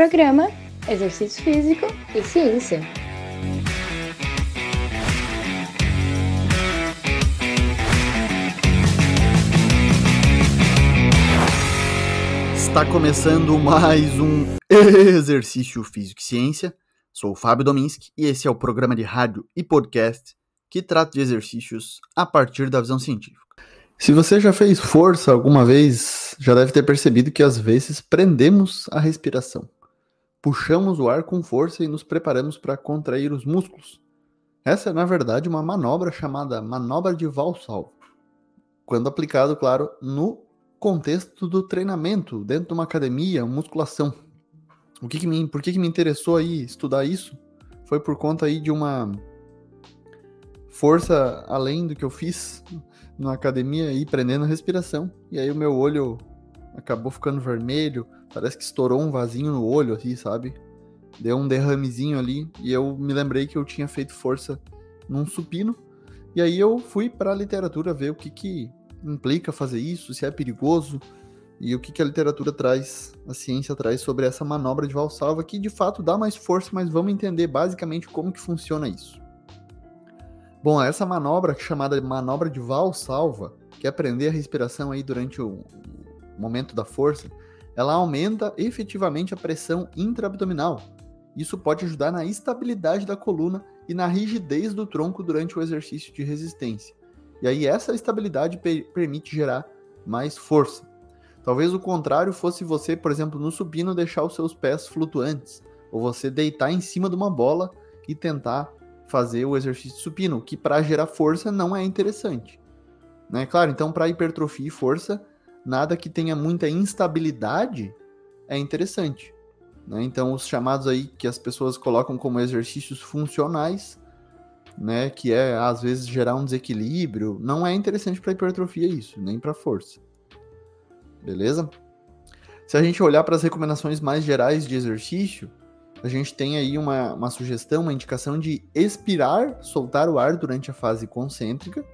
Programa Exercício Físico e Ciência. Está começando mais um Exercício Físico e Ciência. Sou o Fábio Dominski e esse é o programa de rádio e podcast que trata de exercícios a partir da visão científica. Se você já fez força alguma vez, já deve ter percebido que às vezes prendemos a respiração. Puxamos o ar com força e nos preparamos para contrair os músculos. Essa é, na verdade, uma manobra chamada manobra de Valsalva. Quando aplicado, claro, no contexto do treinamento, dentro de uma academia, musculação. O que, que me, por que, que me interessou aí estudar isso? Foi por conta aí de uma força além do que eu fiz na academia e prendendo a respiração. E aí o meu olho acabou ficando vermelho, parece que estourou um vasinho no olho, assim, sabe? Deu um derramezinho ali e eu me lembrei que eu tinha feito força num supino. E aí eu fui para a literatura ver o que que implica fazer isso, se é perigoso e o que que a literatura traz, a ciência traz sobre essa manobra de valsalva que de fato dá mais força, mas vamos entender basicamente como que funciona isso. Bom, essa manobra chamada manobra de valsalva, que é prender a respiração aí durante o momento da força, ela aumenta efetivamente a pressão intraabdominal. Isso pode ajudar na estabilidade da coluna e na rigidez do tronco durante o exercício de resistência. E aí essa estabilidade permite gerar mais força. Talvez o contrário fosse você, por exemplo, no supino deixar os seus pés flutuantes, ou você deitar em cima de uma bola e tentar fazer o exercício supino, que para gerar força não é interessante. Né? Claro, então para hipertrofia e força, nada que tenha muita instabilidade é interessante. Né? Então os chamados aí que as pessoas colocam como exercícios funcionais, né, que é às vezes gerar um desequilíbrio, não é interessante para hipertrofia isso, nem para força. Beleza? Se a gente olhar para as recomendações mais gerais de exercício, a gente tem aí uma, uma sugestão, uma indicação de expirar, soltar o ar durante a fase concêntrica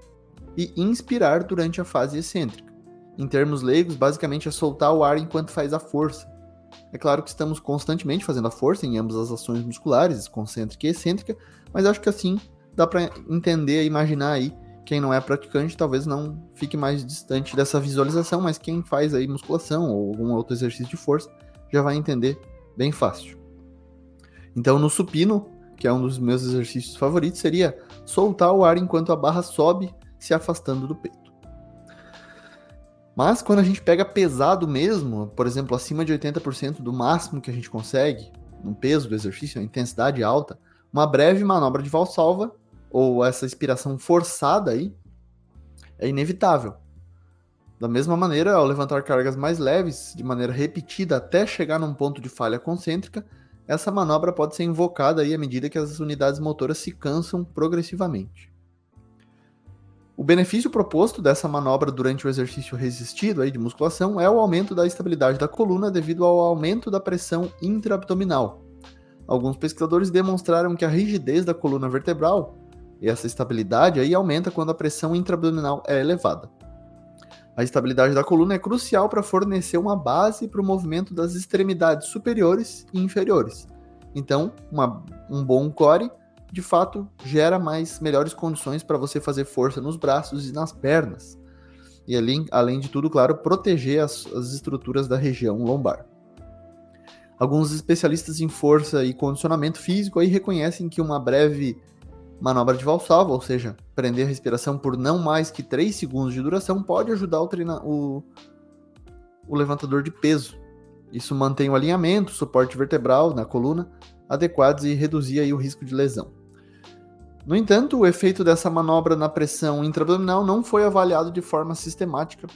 e inspirar durante a fase excêntrica. Em termos leigos, basicamente é soltar o ar enquanto faz a força. É claro que estamos constantemente fazendo a força em ambas as ações musculares, concêntrica e excêntrica, mas acho que assim dá para entender e imaginar aí quem não é praticante talvez não fique mais distante dessa visualização, mas quem faz aí musculação ou algum outro exercício de força já vai entender bem fácil. Então, no supino, que é um dos meus exercícios favoritos, seria soltar o ar enquanto a barra sobe, se afastando do peito. Mas quando a gente pega pesado mesmo, por exemplo, acima de 80% do máximo que a gente consegue, no peso do exercício, a intensidade alta, uma breve manobra de valsalva, ou essa inspiração forçada aí, é inevitável. Da mesma maneira, ao levantar cargas mais leves, de maneira repetida até chegar num ponto de falha concêntrica, essa manobra pode ser invocada aí à medida que as unidades motoras se cansam progressivamente. O benefício proposto dessa manobra durante o exercício resistido aí de musculação é o aumento da estabilidade da coluna devido ao aumento da pressão intraabdominal. Alguns pesquisadores demonstraram que a rigidez da coluna vertebral e essa estabilidade aí aumenta quando a pressão intraabdominal é elevada. A estabilidade da coluna é crucial para fornecer uma base para o movimento das extremidades superiores e inferiores. Então, uma, um bom core, de fato, gera mais melhores condições para você fazer força nos braços e nas pernas. E além, além de tudo, claro, proteger as, as estruturas da região lombar. Alguns especialistas em força e condicionamento físico aí reconhecem que uma breve Manobra de valsalva, ou seja, prender a respiração por não mais que 3 segundos de duração, pode ajudar o, treina o, o levantador de peso. Isso mantém o alinhamento, o suporte vertebral na coluna adequados e reduzir aí o risco de lesão. No entanto, o efeito dessa manobra na pressão intraabdominal não foi avaliado de forma sistemática,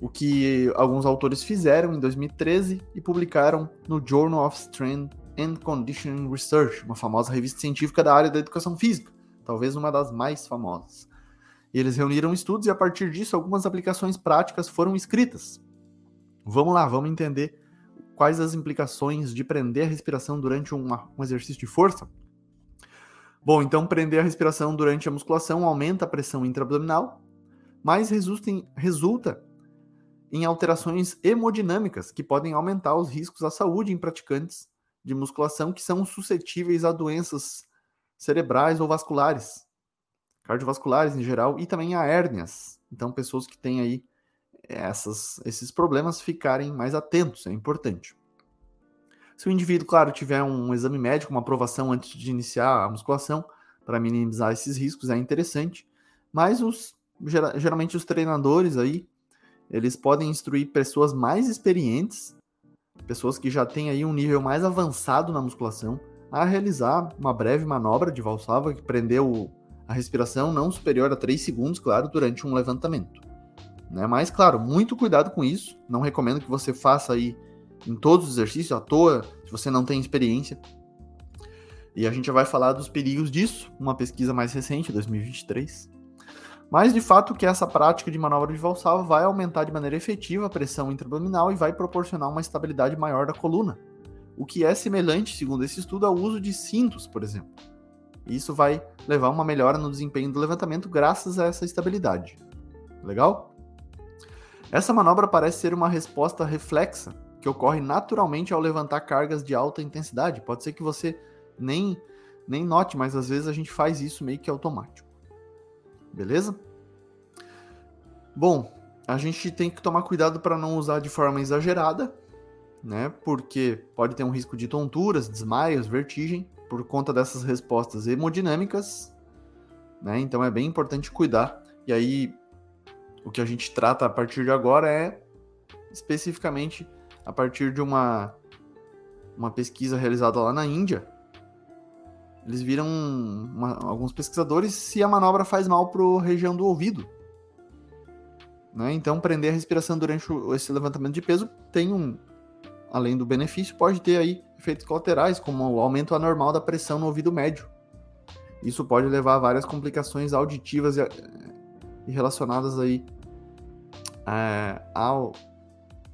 o que alguns autores fizeram em 2013 e publicaram no Journal of Strength and Conditioning Research, uma famosa revista científica da área da educação física, talvez uma das mais famosas. Eles reuniram estudos e a partir disso algumas aplicações práticas foram escritas. Vamos lá, vamos entender quais as implicações de prender a respiração durante uma, um exercício de força. Bom, então prender a respiração durante a musculação aumenta a pressão intraabdominal, mas resulta em, resulta em alterações hemodinâmicas que podem aumentar os riscos à saúde em praticantes de musculação que são suscetíveis a doenças cerebrais ou vasculares, cardiovasculares em geral, e também a hérnias. Então, pessoas que têm aí essas, esses problemas ficarem mais atentos, é importante. Se o indivíduo, claro, tiver um exame médico, uma aprovação antes de iniciar a musculação, para minimizar esses riscos, é interessante. Mas os, geralmente os treinadores aí, eles podem instruir pessoas mais experientes, pessoas que já têm aí um nível mais avançado na musculação, a realizar uma breve manobra de valsalva que prendeu a respiração não superior a 3 segundos, claro, durante um levantamento. Né? Mas, claro, muito cuidado com isso. Não recomendo que você faça aí em todos os exercícios à toa, se você não tem experiência. E a gente vai falar dos perigos disso, uma pesquisa mais recente, 2023. Mas, de fato, que essa prática de manobra de valsalva vai aumentar de maneira efetiva a pressão intraabdominal e vai proporcionar uma estabilidade maior da coluna, o que é semelhante, segundo esse estudo, ao uso de cintos, por exemplo. Isso vai levar uma melhora no desempenho do levantamento graças a essa estabilidade. Legal? Essa manobra parece ser uma resposta reflexa que ocorre naturalmente ao levantar cargas de alta intensidade. Pode ser que você nem, nem note, mas às vezes a gente faz isso meio que automático. Beleza? Bom, a gente tem que tomar cuidado para não usar de forma exagerada, né? Porque pode ter um risco de tonturas, desmaios, vertigem por conta dessas respostas hemodinâmicas, né? Então é bem importante cuidar. E aí o que a gente trata a partir de agora é especificamente a partir de uma, uma pesquisa realizada lá na Índia. Eles viram uma, alguns pesquisadores se a manobra faz mal para a região do ouvido. Né? Então, prender a respiração durante o, esse levantamento de peso tem um, além do benefício, pode ter aí efeitos colaterais, como o aumento anormal da pressão no ouvido médio. Isso pode levar a várias complicações auditivas e, relacionadas aí é, ao,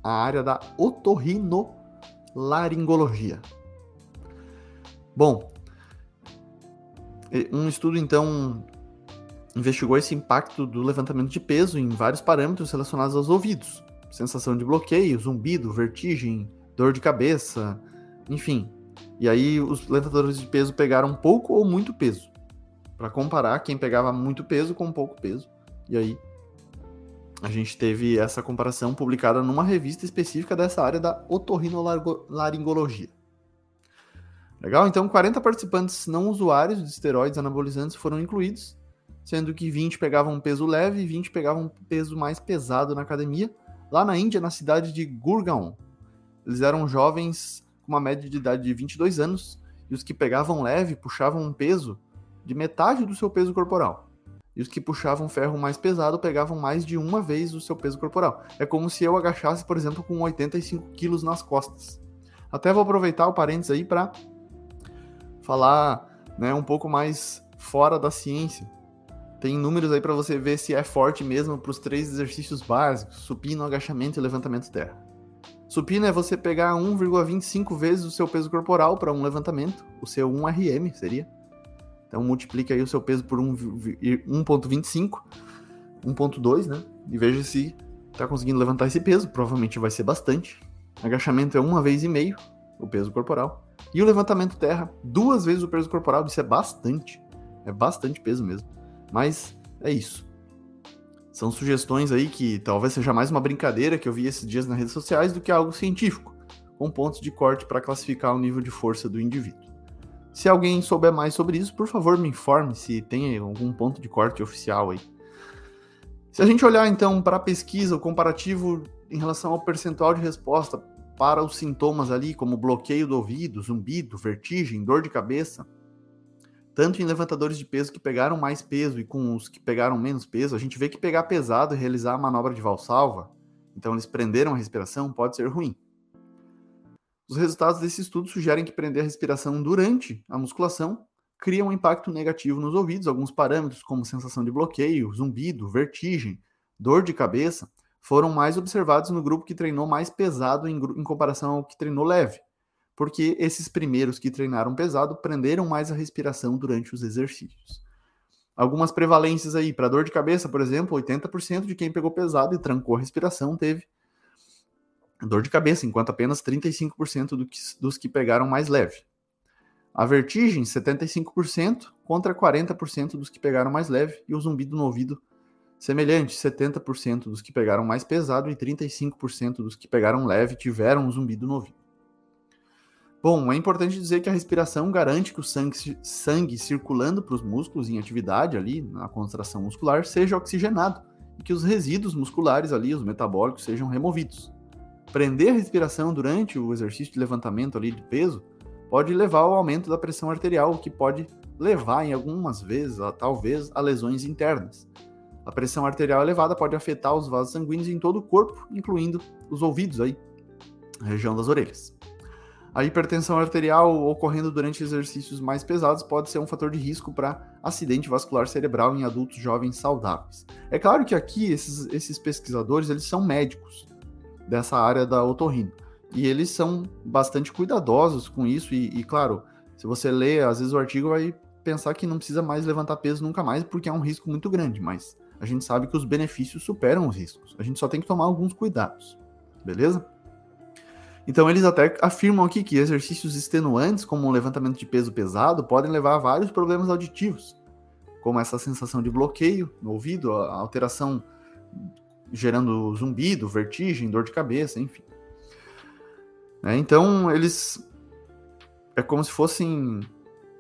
a área da otorrinolaringologia. Bom, um estudo então investigou esse impacto do levantamento de peso em vários parâmetros relacionados aos ouvidos: sensação de bloqueio, zumbido, vertigem, dor de cabeça, enfim. E aí os levantadores de peso pegaram pouco ou muito peso, para comparar quem pegava muito peso com pouco peso. E aí a gente teve essa comparação publicada numa revista específica dessa área da otorrinolaringologia. Legal? Então, 40 participantes não usuários de esteroides anabolizantes foram incluídos, sendo que 20 pegavam peso leve e 20 pegavam peso mais pesado na academia, lá na Índia, na cidade de Gurgaon. Eles eram jovens com uma média de idade de 22 anos, e os que pegavam leve puxavam um peso de metade do seu peso corporal. E os que puxavam ferro mais pesado pegavam mais de uma vez o seu peso corporal. É como se eu agachasse, por exemplo, com 85 quilos nas costas. Até vou aproveitar o parênteses aí para falar né, um pouco mais fora da ciência. Tem números aí para você ver se é forte mesmo para os três exercícios básicos: supino, agachamento e levantamento terra. Supino é você pegar 1,25 vezes o seu peso corporal para um levantamento, o seu 1RM seria. Então multiplique aí o seu peso por 1.25, 1.2, né? E veja se está conseguindo levantar esse peso. Provavelmente vai ser bastante. Agachamento é uma vez e meio o peso corporal. E o levantamento terra, duas vezes o peso corporal. Isso é bastante. É bastante peso mesmo. Mas é isso. São sugestões aí que talvez seja mais uma brincadeira que eu vi esses dias nas redes sociais do que algo científico, com pontos de corte para classificar o nível de força do indivíduo. Se alguém souber mais sobre isso, por favor, me informe se tem algum ponto de corte oficial aí. Se a gente olhar então para a pesquisa, o comparativo em relação ao percentual de resposta para os sintomas ali, como bloqueio do ouvido, zumbido, vertigem, dor de cabeça, tanto em levantadores de peso que pegaram mais peso e com os que pegaram menos peso, a gente vê que pegar pesado e realizar a manobra de valsalva, então eles prenderam a respiração, pode ser ruim. Os resultados desse estudo sugerem que prender a respiração durante a musculação cria um impacto negativo nos ouvidos. Alguns parâmetros, como sensação de bloqueio, zumbido, vertigem, dor de cabeça, foram mais observados no grupo que treinou mais pesado em, em comparação ao que treinou leve, porque esses primeiros que treinaram pesado prenderam mais a respiração durante os exercícios. Algumas prevalências aí, para dor de cabeça, por exemplo, 80% de quem pegou pesado e trancou a respiração teve dor de cabeça, enquanto apenas 35% do que, dos que pegaram mais leve. A vertigem, 75% contra 40% dos que pegaram mais leve, e o zumbido no ouvido, semelhante, 70% dos que pegaram mais pesado e 35% dos que pegaram leve tiveram um zumbido no ouvido. Bom, é importante dizer que a respiração garante que o sangue, sangue circulando para os músculos em atividade ali, na contração muscular, seja oxigenado e que os resíduos musculares ali, os metabólicos, sejam removidos. Prender a respiração durante o exercício de levantamento ali de peso pode levar ao aumento da pressão arterial, o que pode levar em algumas vezes, a, talvez, a lesões internas. A pressão arterial elevada pode afetar os vasos sanguíneos em todo o corpo, incluindo os ouvidos aí, região das orelhas. A hipertensão arterial ocorrendo durante exercícios mais pesados pode ser um fator de risco para acidente vascular cerebral em adultos jovens saudáveis. É claro que aqui esses, esses pesquisadores eles são médicos dessa área da otorrino e eles são bastante cuidadosos com isso e, e claro, se você lê às vezes o artigo vai pensar que não precisa mais levantar peso nunca mais porque é um risco muito grande, mas a gente sabe que os benefícios superam os riscos. A gente só tem que tomar alguns cuidados, beleza? Então eles até afirmam aqui que exercícios extenuantes, como um levantamento de peso pesado, podem levar a vários problemas auditivos, como essa sensação de bloqueio no ouvido, a alteração gerando zumbido, vertigem, dor de cabeça, enfim. É, então eles é como se fossem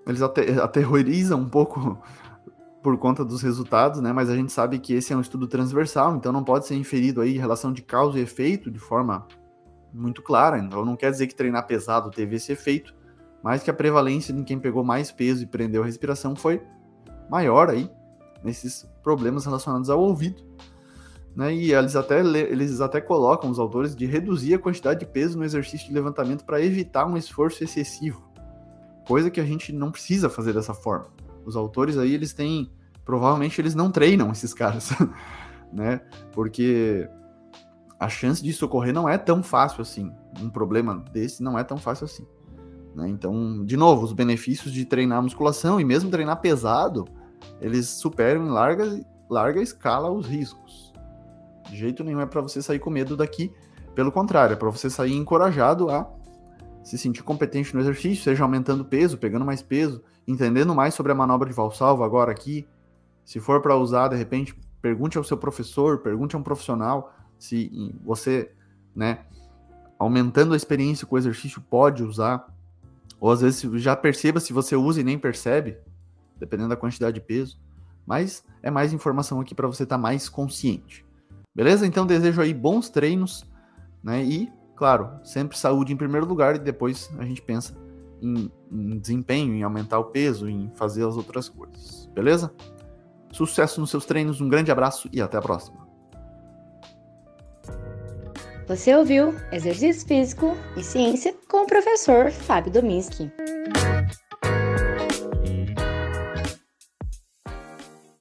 eles aterrorizam um pouco por conta dos resultados, né? Mas a gente sabe que esse é um estudo transversal, então não pode ser inferido aí relação de causa e efeito de forma muito clara. Então não quer dizer que treinar pesado teve esse efeito, mas que a prevalência de quem pegou mais peso e prendeu a respiração foi maior aí nesses problemas relacionados ao ouvido. Né? E eles até, eles até colocam, os autores, de reduzir a quantidade de peso no exercício de levantamento para evitar um esforço excessivo. Coisa que a gente não precisa fazer dessa forma. Os autores aí, eles têm. Provavelmente eles não treinam esses caras, né? Porque a chance disso ocorrer não é tão fácil assim. Um problema desse não é tão fácil assim. Né? Então, de novo, os benefícios de treinar musculação e mesmo treinar pesado, eles superam em larga, larga escala os riscos. De jeito nenhum é para você sair com medo daqui. Pelo contrário, é para você sair encorajado a se sentir competente no exercício, seja aumentando peso, pegando mais peso, entendendo mais sobre a manobra de valsalva agora aqui. Se for para usar, de repente, pergunte ao seu professor, pergunte a um profissional se você, né, aumentando a experiência com o exercício, pode usar, ou às vezes já perceba se você usa e nem percebe, dependendo da quantidade de peso. Mas é mais informação aqui para você estar tá mais consciente. Beleza? Então desejo aí bons treinos, né? E, claro, sempre saúde em primeiro lugar e depois a gente pensa em, em desempenho, em aumentar o peso, em fazer as outras coisas. Beleza? Sucesso nos seus treinos, um grande abraço e até a próxima. Você ouviu Exercício Físico e Ciência com o professor Fábio Dominski.